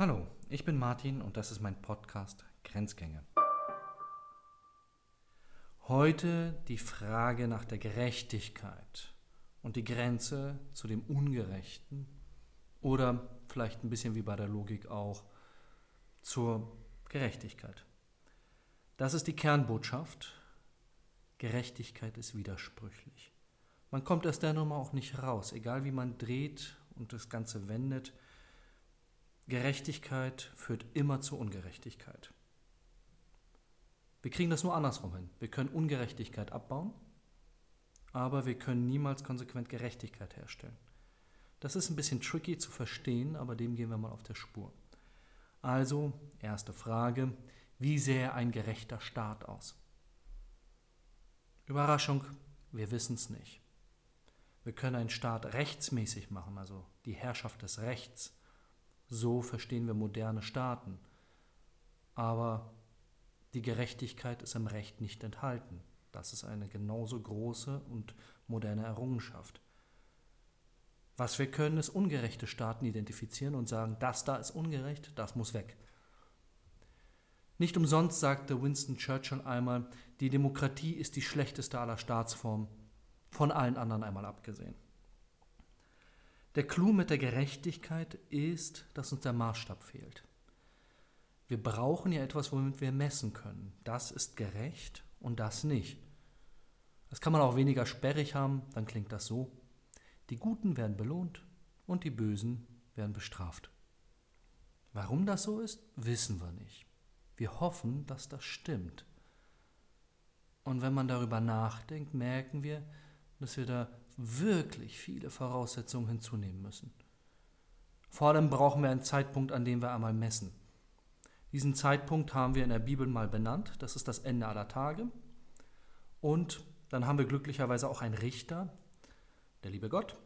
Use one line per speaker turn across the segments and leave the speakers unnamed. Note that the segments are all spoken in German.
Hallo, ich bin Martin und das ist mein Podcast Grenzgänge. Heute die Frage nach der Gerechtigkeit und die Grenze zu dem Ungerechten oder vielleicht ein bisschen wie bei der Logik auch zur Gerechtigkeit. Das ist die Kernbotschaft. Gerechtigkeit ist widersprüchlich. Man kommt aus der Nummer auch nicht raus, egal wie man dreht und das Ganze wendet. Gerechtigkeit führt immer zu Ungerechtigkeit. Wir kriegen das nur andersrum hin. Wir können Ungerechtigkeit abbauen, aber wir können niemals konsequent Gerechtigkeit herstellen. Das ist ein bisschen tricky zu verstehen, aber dem gehen wir mal auf der Spur. Also, erste Frage, wie sähe ein gerechter Staat aus? Überraschung, wir wissen es nicht. Wir können einen Staat rechtsmäßig machen, also die Herrschaft des Rechts. So verstehen wir moderne Staaten. Aber die Gerechtigkeit ist im Recht nicht enthalten. Das ist eine genauso große und moderne Errungenschaft. Was wir können, ist ungerechte Staaten identifizieren und sagen, das da ist ungerecht, das muss weg. Nicht umsonst sagte Winston Churchill einmal, die Demokratie ist die schlechteste aller Staatsformen, von allen anderen einmal abgesehen. Der Clou mit der Gerechtigkeit ist, dass uns der Maßstab fehlt. Wir brauchen ja etwas, womit wir messen können. Das ist gerecht und das nicht. Das kann man auch weniger sperrig haben, dann klingt das so. Die Guten werden belohnt und die Bösen werden bestraft. Warum das so ist, wissen wir nicht. Wir hoffen, dass das stimmt. Und wenn man darüber nachdenkt, merken wir, dass wir da wirklich viele Voraussetzungen hinzunehmen müssen. Vor allem brauchen wir einen Zeitpunkt, an dem wir einmal messen. Diesen Zeitpunkt haben wir in der Bibel mal benannt, das ist das Ende aller Tage. Und dann haben wir glücklicherweise auch einen Richter, der liebe Gott,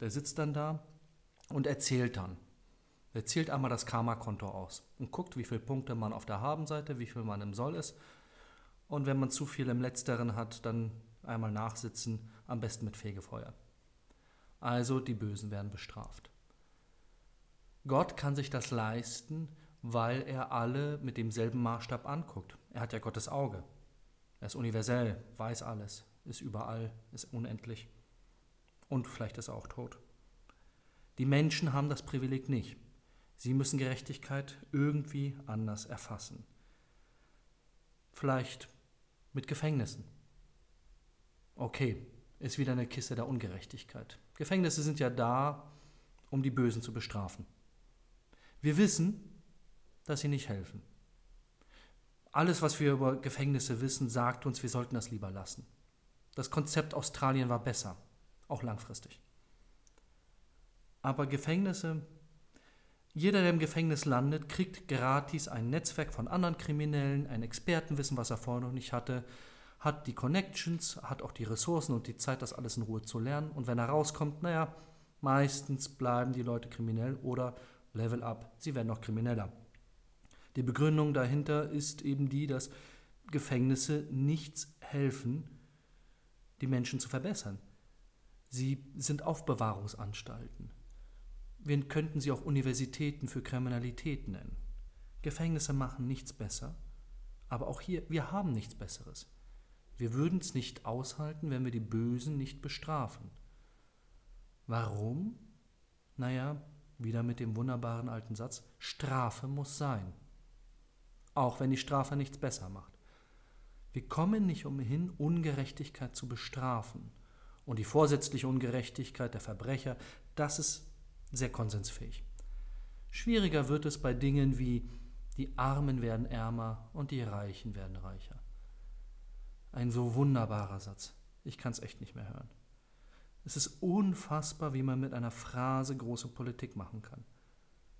der sitzt dann da und erzählt dann. Er zählt einmal das Karma-Konto aus und guckt, wie viele Punkte man auf der Habenseite, wie viel man im Soll ist. Und wenn man zu viel im Letzteren hat, dann einmal nachsitzen, am besten mit Fegefeuer. Also die Bösen werden bestraft. Gott kann sich das leisten, weil er alle mit demselben Maßstab anguckt. Er hat ja Gottes Auge. Er ist universell, weiß alles, ist überall, ist unendlich. Und vielleicht ist er auch tot. Die Menschen haben das Privileg nicht. Sie müssen Gerechtigkeit irgendwie anders erfassen. Vielleicht mit Gefängnissen. Okay, ist wieder eine Kiste der Ungerechtigkeit. Gefängnisse sind ja da, um die Bösen zu bestrafen. Wir wissen, dass sie nicht helfen. Alles, was wir über Gefängnisse wissen, sagt uns, wir sollten das lieber lassen. Das Konzept Australien war besser, auch langfristig. Aber Gefängnisse, jeder, der im Gefängnis landet, kriegt gratis ein Netzwerk von anderen Kriminellen, ein Expertenwissen, was er vorher noch nicht hatte, hat die Connections, hat auch die Ressourcen und die Zeit, das alles in Ruhe zu lernen. Und wenn er rauskommt, naja, meistens bleiben die Leute kriminell oder Level up, sie werden noch krimineller. Die Begründung dahinter ist eben die, dass Gefängnisse nichts helfen, die Menschen zu verbessern. Sie sind Aufbewahrungsanstalten. Wir könnten sie auch Universitäten für Kriminalität nennen. Gefängnisse machen nichts besser, aber auch hier, wir haben nichts Besseres. Wir würden es nicht aushalten, wenn wir die Bösen nicht bestrafen. Warum? Naja, wieder mit dem wunderbaren alten Satz, Strafe muss sein. Auch wenn die Strafe nichts besser macht. Wir kommen nicht umhin, Ungerechtigkeit zu bestrafen. Und die vorsätzliche Ungerechtigkeit der Verbrecher, das ist sehr konsensfähig. Schwieriger wird es bei Dingen wie die Armen werden ärmer und die Reichen werden reicher. Ein so wunderbarer Satz. Ich kann es echt nicht mehr hören. Es ist unfassbar, wie man mit einer Phrase große Politik machen kann.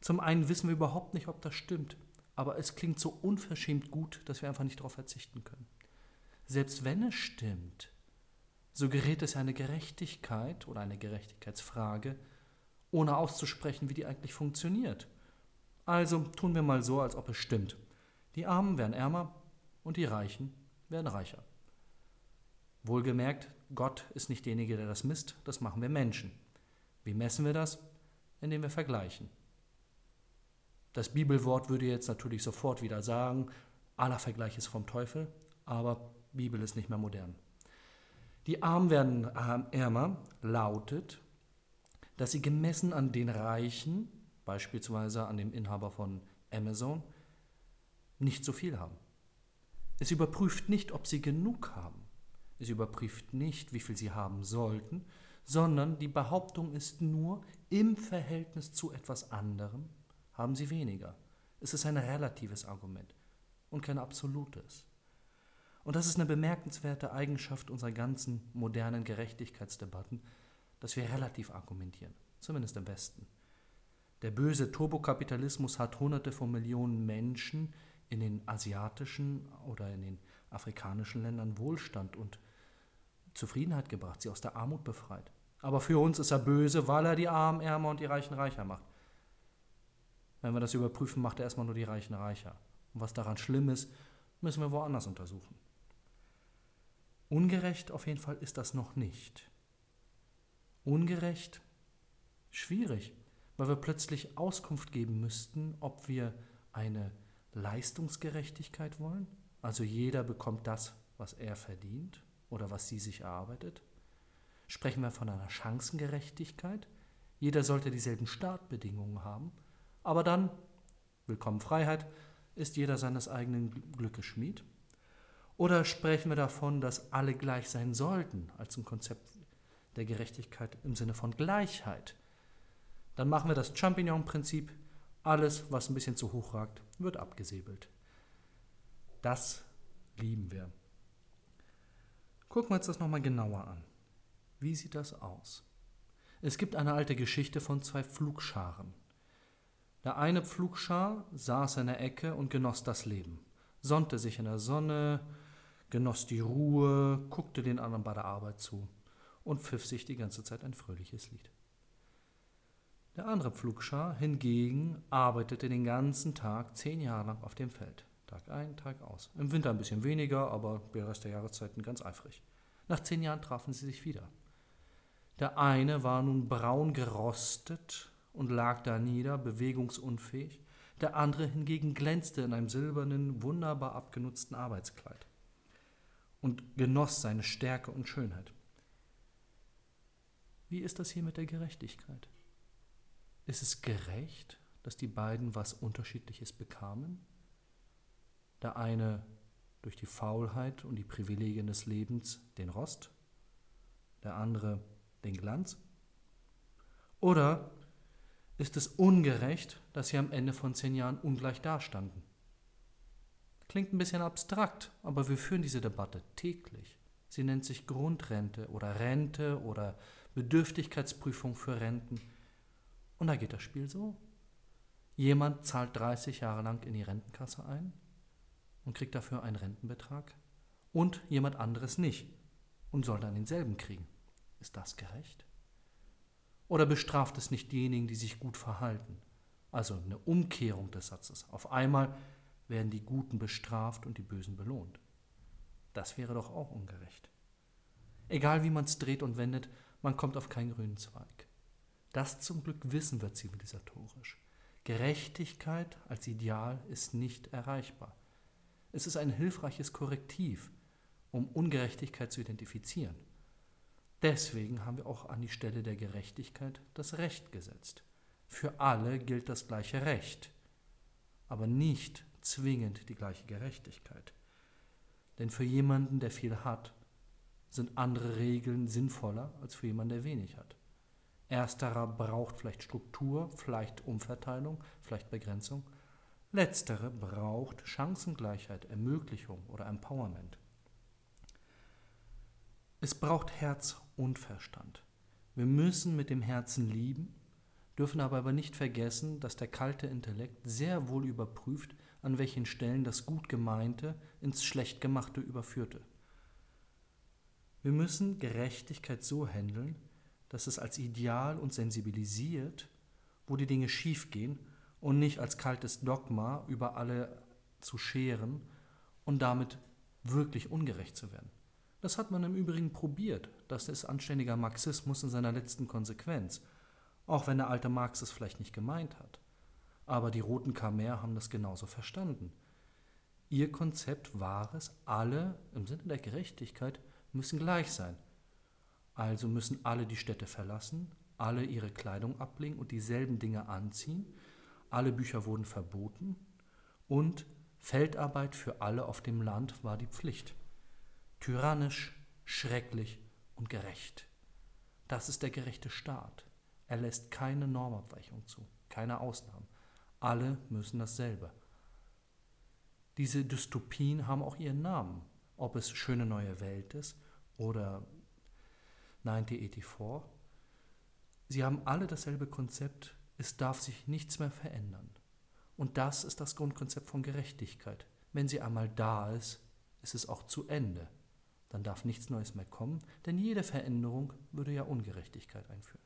Zum einen wissen wir überhaupt nicht, ob das stimmt, aber es klingt so unverschämt gut, dass wir einfach nicht darauf verzichten können. Selbst wenn es stimmt, so gerät es eine Gerechtigkeit oder eine Gerechtigkeitsfrage, ohne auszusprechen, wie die eigentlich funktioniert. Also tun wir mal so, als ob es stimmt. Die Armen werden ärmer und die Reichen werden reicher. Wohlgemerkt, Gott ist nicht derjenige, der das misst, das machen wir Menschen. Wie messen wir das? Indem wir vergleichen. Das Bibelwort würde jetzt natürlich sofort wieder sagen, aller Vergleich ist vom Teufel, aber Bibel ist nicht mehr modern. Die Armen werden ärmer lautet, dass sie gemessen an den Reichen, beispielsweise an dem Inhaber von Amazon, nicht so viel haben. Es überprüft nicht, ob sie genug haben. Es überprüft nicht, wie viel sie haben sollten, sondern die Behauptung ist nur, im Verhältnis zu etwas anderem haben sie weniger. Es ist ein relatives Argument und kein absolutes. Und das ist eine bemerkenswerte Eigenschaft unserer ganzen modernen Gerechtigkeitsdebatten, dass wir relativ argumentieren, zumindest im Westen. Der böse Turbokapitalismus hat Hunderte von Millionen Menschen in den asiatischen oder in den afrikanischen Ländern Wohlstand und Zufriedenheit gebracht, sie aus der Armut befreit. Aber für uns ist er böse, weil er die Armen ärmer und die Reichen reicher macht. Wenn wir das überprüfen, macht er erstmal nur die Reichen reicher. Und was daran schlimm ist, müssen wir woanders untersuchen. Ungerecht auf jeden Fall ist das noch nicht. Ungerecht? Schwierig, weil wir plötzlich Auskunft geben müssten, ob wir eine Leistungsgerechtigkeit wollen, also jeder bekommt das, was er verdient oder was sie sich erarbeitet. Sprechen wir von einer Chancengerechtigkeit, jeder sollte dieselben Startbedingungen haben, aber dann, willkommen Freiheit, ist jeder seines eigenen Glückes Schmied. Oder sprechen wir davon, dass alle gleich sein sollten, als ein Konzept der Gerechtigkeit im Sinne von Gleichheit? Dann machen wir das Champignon-Prinzip, alles, was ein bisschen zu hoch ragt, wird abgesäbelt. Das lieben wir. Gucken wir uns das nochmal genauer an. Wie sieht das aus? Es gibt eine alte Geschichte von zwei Pflugscharen. Der eine Pflugschar saß in der Ecke und genoss das Leben, sonnte sich in der Sonne, genoss die Ruhe, guckte den anderen bei der Arbeit zu und pfiff sich die ganze Zeit ein fröhliches Lied. Der andere Pflugschar hingegen arbeitete den ganzen Tag zehn Jahre lang auf dem Feld. Tag ein, Tag aus. Im Winter ein bisschen weniger, aber der Rest der Jahreszeiten ganz eifrig. Nach zehn Jahren trafen sie sich wieder. Der eine war nun braun gerostet und lag da nieder, bewegungsunfähig. Der andere hingegen glänzte in einem silbernen, wunderbar abgenutzten Arbeitskleid und genoss seine Stärke und Schönheit. Wie ist das hier mit der Gerechtigkeit? Ist es gerecht, dass die beiden was Unterschiedliches bekamen? Der eine durch die Faulheit und die Privilegien des Lebens den Rost, der andere den Glanz? Oder ist es ungerecht, dass sie am Ende von zehn Jahren ungleich dastanden? Klingt ein bisschen abstrakt, aber wir führen diese Debatte täglich. Sie nennt sich Grundrente oder Rente oder Bedürftigkeitsprüfung für Renten. Und da geht das Spiel so. Jemand zahlt 30 Jahre lang in die Rentenkasse ein und kriegt dafür einen Rentenbetrag und jemand anderes nicht und soll dann denselben kriegen. Ist das gerecht? Oder bestraft es nicht diejenigen, die sich gut verhalten? Also eine Umkehrung des Satzes. Auf einmal werden die Guten bestraft und die Bösen belohnt. Das wäre doch auch ungerecht. Egal wie man es dreht und wendet, man kommt auf keinen grünen Zweig. Das zum Glück wissen wir zivilisatorisch. Gerechtigkeit als Ideal ist nicht erreichbar. Es ist ein hilfreiches Korrektiv, um Ungerechtigkeit zu identifizieren. Deswegen haben wir auch an die Stelle der Gerechtigkeit das Recht gesetzt. Für alle gilt das gleiche Recht, aber nicht zwingend die gleiche Gerechtigkeit. Denn für jemanden, der viel hat, sind andere Regeln sinnvoller als für jemanden, der wenig hat. Ersterer braucht vielleicht Struktur, vielleicht Umverteilung, vielleicht Begrenzung. Letztere braucht Chancengleichheit, Ermöglichung oder Empowerment. Es braucht Herz und Verstand. Wir müssen mit dem Herzen lieben, dürfen aber, nicht vergessen, dass der kalte Intellekt sehr wohl überprüft, an welchen Stellen das Gut Gemeinte ins Schlechtgemachte überführte. Wir müssen Gerechtigkeit so handeln, dass es als Ideal uns sensibilisiert, wo die Dinge schiefgehen und nicht als kaltes Dogma über alle zu scheren und damit wirklich ungerecht zu werden. Das hat man im Übrigen probiert. Das ist anständiger Marxismus in seiner letzten Konsequenz, auch wenn der alte Marx es vielleicht nicht gemeint hat. Aber die Roten Khmer haben das genauso verstanden. Ihr Konzept war es, alle im Sinne der Gerechtigkeit müssen gleich sein. Also müssen alle die Städte verlassen, alle ihre Kleidung ablegen und dieselben Dinge anziehen. Alle Bücher wurden verboten und Feldarbeit für alle auf dem Land war die Pflicht. Tyrannisch, schrecklich und gerecht. Das ist der gerechte Staat. Er lässt keine Normabweichung zu, keine Ausnahmen. Alle müssen dasselbe. Diese Dystopien haben auch ihren Namen, ob es Schöne neue Welt ist oder 1984. Sie haben alle dasselbe Konzept, es darf sich nichts mehr verändern. Und das ist das Grundkonzept von Gerechtigkeit. Wenn sie einmal da ist, ist es auch zu Ende. Dann darf nichts Neues mehr kommen, denn jede Veränderung würde ja Ungerechtigkeit einführen.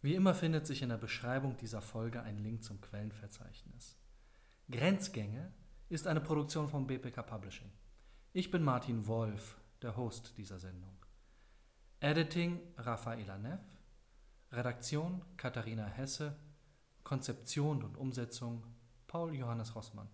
Wie immer findet sich in der Beschreibung dieser Folge ein Link zum Quellenverzeichnis. Grenzgänge ist eine Produktion von BPK Publishing. Ich bin Martin Wolf, der Host dieser Sendung. Editing Rafaela Neff, Redaktion Katharina Hesse, Konzeption und Umsetzung Paul Johannes Rossmann.